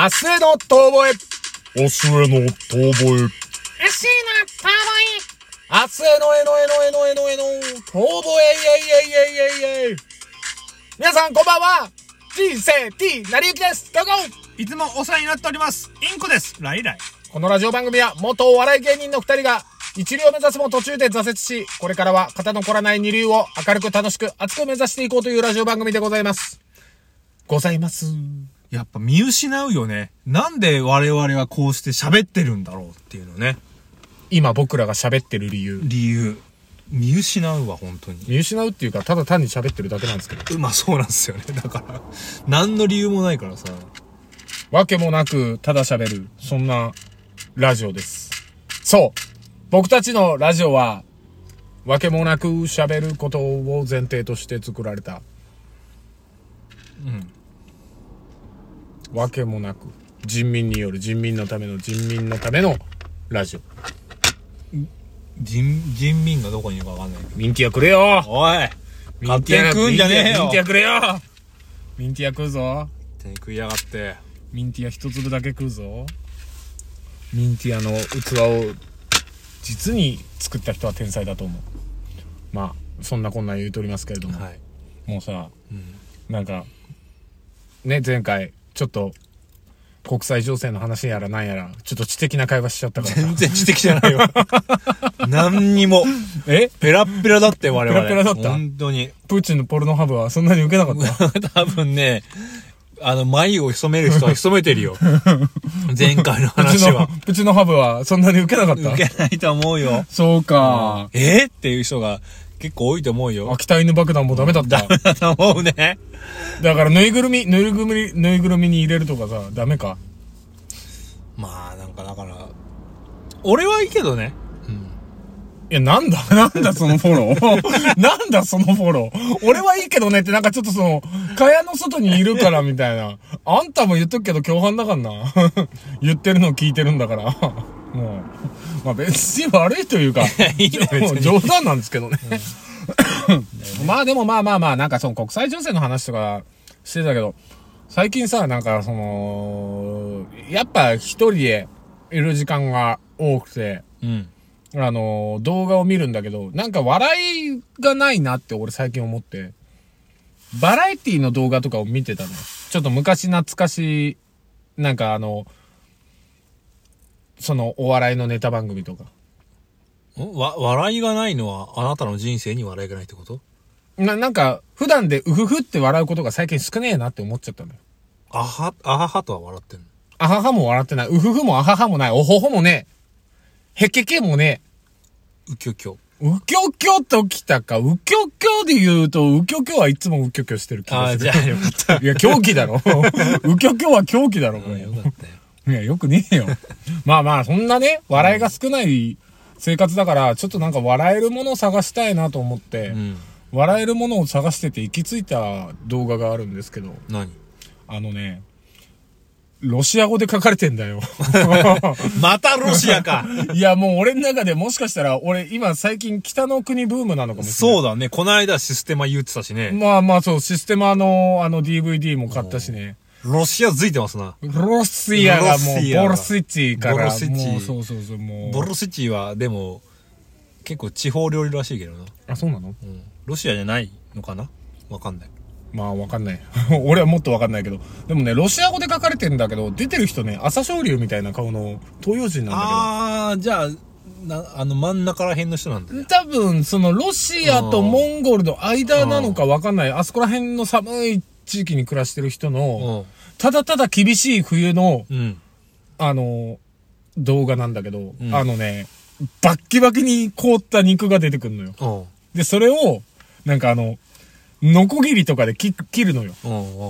明日への遠吠え。明日への遠吠え。明日への遠吠え。明日へのえのえのえのえのえの遠吠えイェイイェイイェイイェイイェイ皆さんこんばんは人生 T なりゆきですどうぞいつもお世話になっております。インコです。ライライ。このラジオ番組は元お笑い芸人の二人が一流を目指すも途中で挫折し、これからは肩の凝らない二流を明るく楽しく熱く目指していこうというラジオ番組でございます。ございます。やっぱ見失うよね。なんで我々はこうして喋ってるんだろうっていうのね。今僕らが喋ってる理由。理由。見失うわ、本当に。見失うっていうか、ただ単に喋ってるだけなんですけど。まあそうなんですよね。だから、何の理由もないからさ。わけもなく、ただ喋る。そんな、ラジオです。そう僕たちのラジオは、わけもなく喋ることを前提として作られた。うん。わけもなく、人民による人民のための人民のためのラジオ。人、人民がどこにいるかわかんない。ミンティアくれよおい勝手に食うんじゃねえよミンティアくれよミンティア食うぞ勝手に食いやがって。ミンティア一粒だけ食うぞミンティアの器を実に作った人は天才だと思うまあそんなこんな言うとりますけれども、はい。もうさ、なんかね前回ちょっと国際情勢の話やらなんやらちょっと知的な会話しちゃったから全然知的じゃないわ。何にも。え？ペラッペラだって我々。ペラペラだった？本当に。プーチンのポルノハブはそんなに受けなかった？多分ね、あの、眉を潜める人は 潜めてるよ。前回の話は。うちのハブはそんなに受けなかった？受けないと思うよ。そうかえ？っていう人が結構多いと思うよ。秋田犬爆弾もダメだった だと思うね。だからぬいぐるみ、ぬいぐるみ、ぬいぐるみに入れるとかさ、ダメか？まあ、なんかだから、俺はいいけどね。いや、なんだ、なんだそのフォロー。なんだそのフォロー。俺はいいけどねってなんかちょっとその、蚊帳の外にいるからみたいな。あんたも言っとくけど共犯だからな。言ってるの聞いてるんだから。もう。まあ別に悪いというか、いいね冗談なんですけどね。まあでもまあまあまあ、なんかその国際情勢の話とかしてたけど、最近さ、なんかその、やっぱ一人でいる時間が多くて、うん。あの、動画を見るんだけど、なんか笑いがないなって俺最近思って、バラエティの動画とかを見てたのよ。ちょっと昔懐かしい、なんかあの、そのお笑いのネタ番組とか。ん？わ、笑いがないのは、あなたの人生に笑いがないってこと？な、なんか、普段でうふふって笑うことが最近少ねえなって思っちゃったのよ。あは、あははとは笑ってんの？あははも笑ってない。うふふもあははもない。おほほもねえ。へけけもねうきょきょ。え。うきょきょときたか。うきょきょで言うと、うきょきょはいつもうきょきょしてる気ああ、がする。じゃあよかった。いや、狂気だろ。うきょきょは狂気だろ、これ。よかったよ。いや、よくねえよ。まあまあ、そんなね、笑いが少ない生活だから、ちょっとなんか笑えるものを探したいなと思って、うん。笑えるものを探してて行き着いた動画があるんですけど、何？あのね、ロシア語で書かれてんだよ。またロシアか いや、もう俺の中でもしかしたら、俺今最近北の国ブームなのかもしれない。そうだね。この間システマ言ってたしね。まあまあそう、システマのあの DVD も買ったしね。ロシア付いてますな。ロシアがもうボルスイッチから、ボルスイッチそうそうそう、もう。ボルシチは、でも、結構地方料理らしいけどな。あ、そうなの？うん。ロシアじゃないのかな？わかんない。まあわかんない。俺はもっとわかんないけど。でもね、ロシア語で書かれてんだけど、出てる人ね、朝青龍みたいな顔の東洋人なんだあー、じゃあ、な、あの真ん中ら辺の人なんだ。多分、そのロシアとモンゴルの間なのかわかんない。あそこら辺の寒い地域に暮らしてる人の、ただただ厳しい冬の、うん。うん。あの、動画なんだけど、うんあのね、バッキバキに凍った肉が出てくるのよ。うん。で、それを、なんかあの、ノコギリとかで切切るのよ。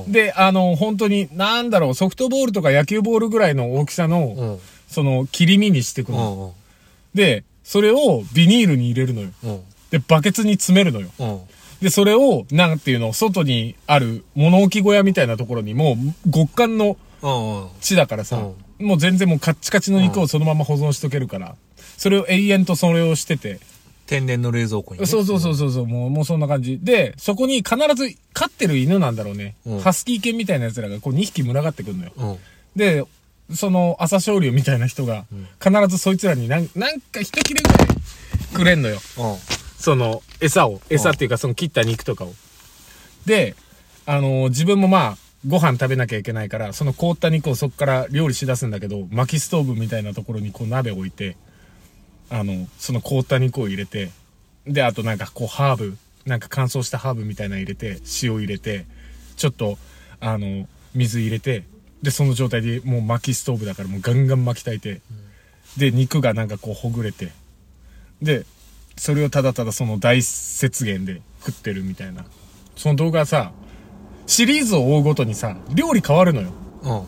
で、あの、本当に、なんだろう、ソフトボールとか野球ボールぐらいの大きさの、うん。その、切り身にしてくうの。ん。で、それをビニールに入れるのよ。うん。で、バケツに詰めるのよ。うん。で、それを、なんていうの、外にある物置小屋みたいなところにもう、極寒の。地だからさ、もう全然もうカッチカチの肉をそのまま保存しとけるから、それを永遠とそれをしてて、天然の冷蔵庫にね。そうそうそうそうそう、もう、もうそんな感じ。で、そこに必ず飼ってる犬なんだろうね。うんハスキー犬みたいな奴らがこう2匹群がってくるのよ。うん。で、その朝青龍みたいな人が、必ずそいつらになんなんか一切れぐらいくれんのよ。うん。その餌を。餌っていうかその切った肉とかを。で、あの自分もまあ、ご飯食べなきゃいけないから、その凍った肉をそこから料理しだすんだけど、薪ストーブみたいなところにこう鍋置いて、あの、その凍った肉を入れて、で、あとなんかこうハーブ、なんか乾燥したハーブみたいなの入れて、塩入れて、ちょっと、あの、水入れて、で、その状態でもう薪ストーブだからもうガンガン巻き炊いて、で、肉がなんかこうほぐれて、で、それをただただその大雪原で食ってるみたいな。その動画さ、シリーズを追うごとにさ、料理変わるのよ。うん。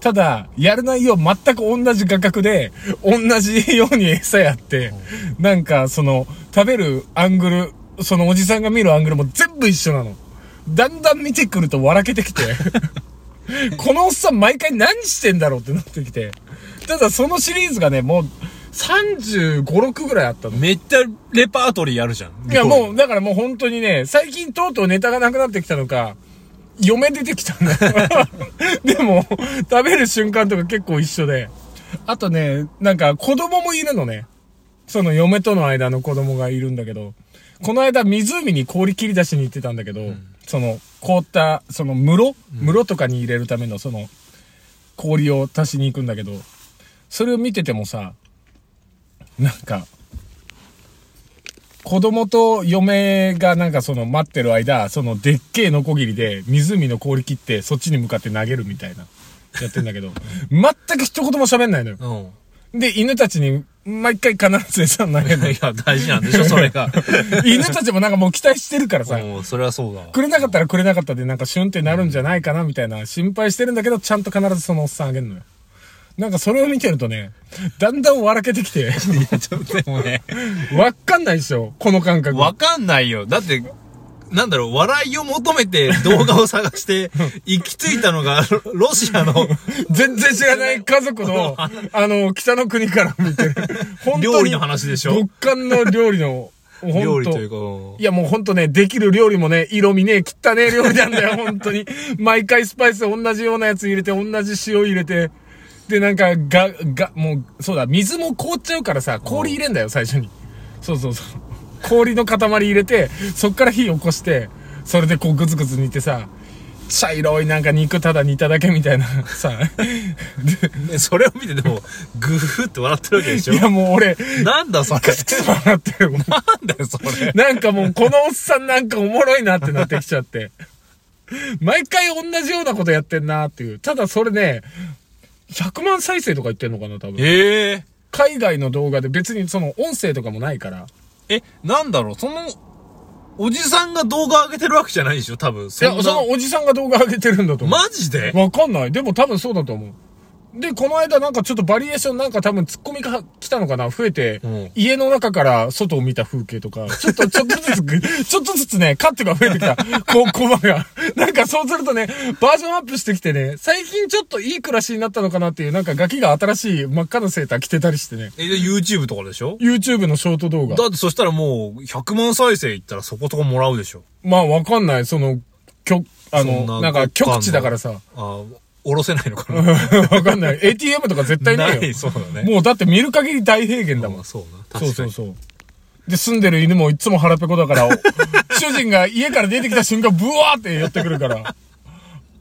ただ、やる内容全く同じ画角で、同じように餌やって、なんかその、食べるアングル、そのおじさんが見るアングルも全部一緒なの。だんだん見てくると笑けてきて、このおっさん毎回何してんだろうってなってきて。ただそのシリーズがね、もう35、6ぐらいあったの。めっちゃレパートリーあるじゃん。いやもう、だからもう本当にね、最近とうとうネタがなくなってきたのか、嫁出てきたんだよ。でも、食べる瞬間とか結構一緒で。あとね、なんか子供もいるのね。その嫁との間の子供がいるんだけど、この間湖に氷切り出しに行ってたんだけど、その凍った、その室？室とかに入れるためのその氷を足しに行くんだけど、それを見ててもさ、なんか、子供と嫁がなんかその待ってる間、そのでっけえノコギリで湖の氷切ってそっちに向かって投げるみたいな、やってんだけど、全く一言も喋んないのよ。うん。で、犬たちに毎回必ず餌を投げるのいや、大事なんでしょ、それが。犬たちもなんかもう期待してるからさ、うん、それはそうだわ。くれなかったらくれなかったでなんかシュンってなるんじゃないかなみたいな心配してるんだけど、ちゃんと必ずそのおっさんあげるのよ。なんかそれを見てるとね、だんだん笑けてきて、ちょっとでもね、わかんないでしょこの感覚。わかんないよ。だって、なんだろう、笑いを求めて動画を探して、行き着いたのが、ロロシアの全然知らない家族の、あの、北の国から見てる。本当に料理の話でしょ極寒の料理の、料理というか、いやもうほんとね、できる料理もね、色味ね、汚ね料理なんだよ、本当に。毎回スパイス同じようなやつ入れて、同じ塩入れて。で、なんか、が、が、もう、そうだ、水も凍っちゃうからさ、氷入れんだよ、最初に。そうそうそう。氷の塊入れて、そっから火起こして、それでこうグツグツ煮てさ、茶色いなんか肉ただ煮ただけみたいなさ。ねそれを見てでも、グフって笑ってるわけでしょいやもう俺、なんだそれ。笑ってる。なんだよ、それ。なんかもうこのおっさんなんかおもろいなってなってきちゃって。毎回同じようなことやってんなっていう。ただそれね、100万再生とか言ってんのかな多分。ええ海外の動画で別にその音声とかもないから。え、なんだろう、その、おじさんが動画上げてるわけじゃないでしょ、多分。いや、んなそのおじさんが動画上げてるんだと思う。マジで？わかんない。でも多分そうだと思う。で、この間なんかちょっとバリエーションなんか多分ツッコミが来たのかな？増えて、うん家の中から外を見た風景とか、ちょっと、ちょっとずつ、ちょっとずつね、カットが増えてきた。こう、コマが。なんかそうするとね、バージョンアップしてきてね、最近ちょっといい暮らしになったのかなっていう、なんかガキが新しい真っ赤なセーター着てたりしてね。え、で YouTube とかでしょ？YouTube のショート動画。だってそしたらもう、100万再生いったらそこそこもらうでしょ。まあわかんない。その、極、あの、ななんか極地だからさ。あおろせないのかな わかんない。ATM とか絶対ねえよ。ない、そうだね。もうだって見る限り大平原だもんまあ。そうな。そうそうそう。で、住んでる犬もいつも腹ペコだから、主人が家から出てきた瞬間、ブワーって寄ってくるから、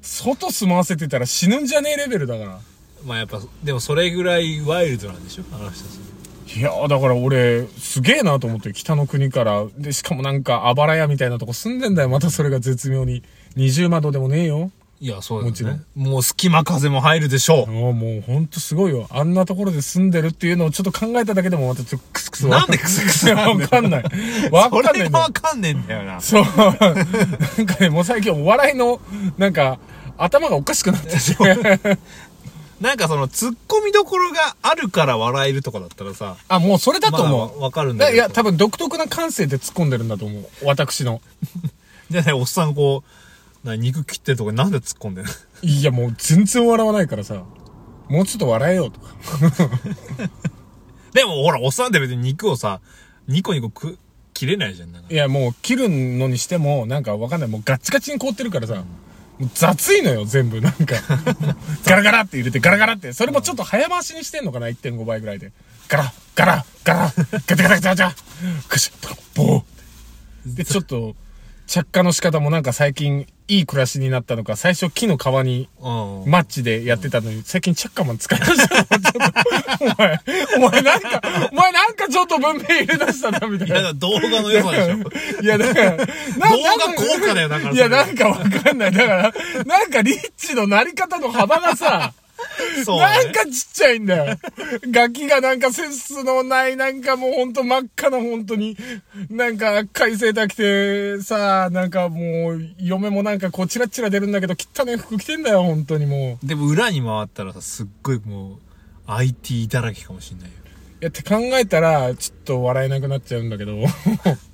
外住まわせてたら死ぬんじゃねえレベルだから。まあやっぱ、でもそれぐらいワイルドなんでしょ？あの人たち。いやー、だから俺、すげえなと思って、北の国から。で、しかもなんか、あばら屋みたいなとこ住んでんだよ。またそれが絶妙に。二重窓でもねえよ。いや、そうだもちろよね。もう隙間風も入るでしょああ、もうほんとすごいよ。あんなところで住んでるっていうのをちょっと考えただけでもまたちょっとクスクスなんでクスクスわかんない？わそかんないんだよれがわ。かんねえんだよな。そう。なんかね、もう最近お笑いの、なんか、頭がおかしくなってて。なんかその、突っ込みどころがあるから笑えるとかだったらさ、あ、もうそれだと思う。まあわかるんだけど。いや、多分独特な感性で突っ込んでるんだと思う。私の。じゃあね、おっさんこう、な肉切ってるとこになんで突っ込んでるの？いや、もう全然笑わないからさ。もうちょっと笑えよとか。でもほら、おっさんって別に肉をさ、ニコニコく、切れないじゃん。なんかいや、もう切るのにしても、なんかわかんない。もうガッチガチに凍ってるからさ。もう雑いのよ、全部。なんか。ガラガラって入れて、ガラガラって。それもちょっと早回しにしてんのかな ?1.5 倍ぐらいで。ガラ、ガラ、ガラ、ガタガタガタガタ、クシッ、ボー。で、ちょっと、着火の仕方もなんか最近いい暮らしになったのか、最初木の皮にうん。マッチでやってたのに、最近チャッカマン使いましたよ。ちょっとお前、お前なんか、お前なんかちょっと文明入れ出したな、みたいな。いや、動画の良さでしょ。いや、だから、な動画効果だよだからいや、なんかわかんない。だから、なんかリッチのなり方の幅がさ、そう、ね。なんかちっちゃいんだよ。ガキがなんかセンスのない、なんかもうほんと真っ赤な本当に、なんか海星だ着てさ、なんかもう、嫁もなんかこうチラッチラ出るんだけど、汚ね服着てんだよ、本当にもう。でも裏に回ったらさ、すっごいもう、IT だらけかもしんないよ。いやって考えたら、ちょっと笑えなくなっちゃうんだけど、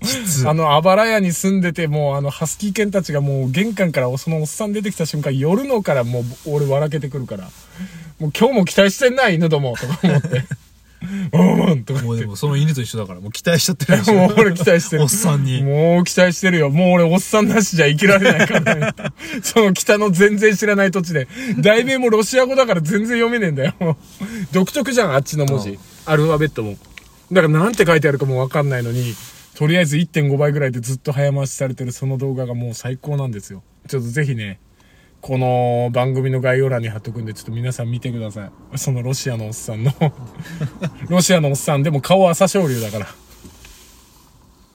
実 あの、あばら屋に住んでて、もうあの、ハスキー犬たちがもう玄関からそのおっさん出てきた瞬間、夜のからもう俺笑けてくるから、もう今日も期待してんな、犬ども、とか思って。うんうん、とかもうでもその犬と一緒だから、もう期待しちゃってるでしょ。もう俺期待してる。おっさんに。もう期待してるよ。もう俺おっさんなしじゃ生きられないからね。その北の全然知らない土地で。題名もロシア語だから全然読めねえんだよ。独特じゃん、あっちの文字うん。アルファベットも。だからなんて書いてあるかもわかんないのに、とりあえず1.5倍ぐらいでずっと早回しされてるその動画がもう最高なんですよ。ちょっとぜひね、この番組の概要欄に貼っとくんで、ちょっと皆さん見てください。そのロシアのおっさんの、ロシアのおっさんでも顔朝青龍だから。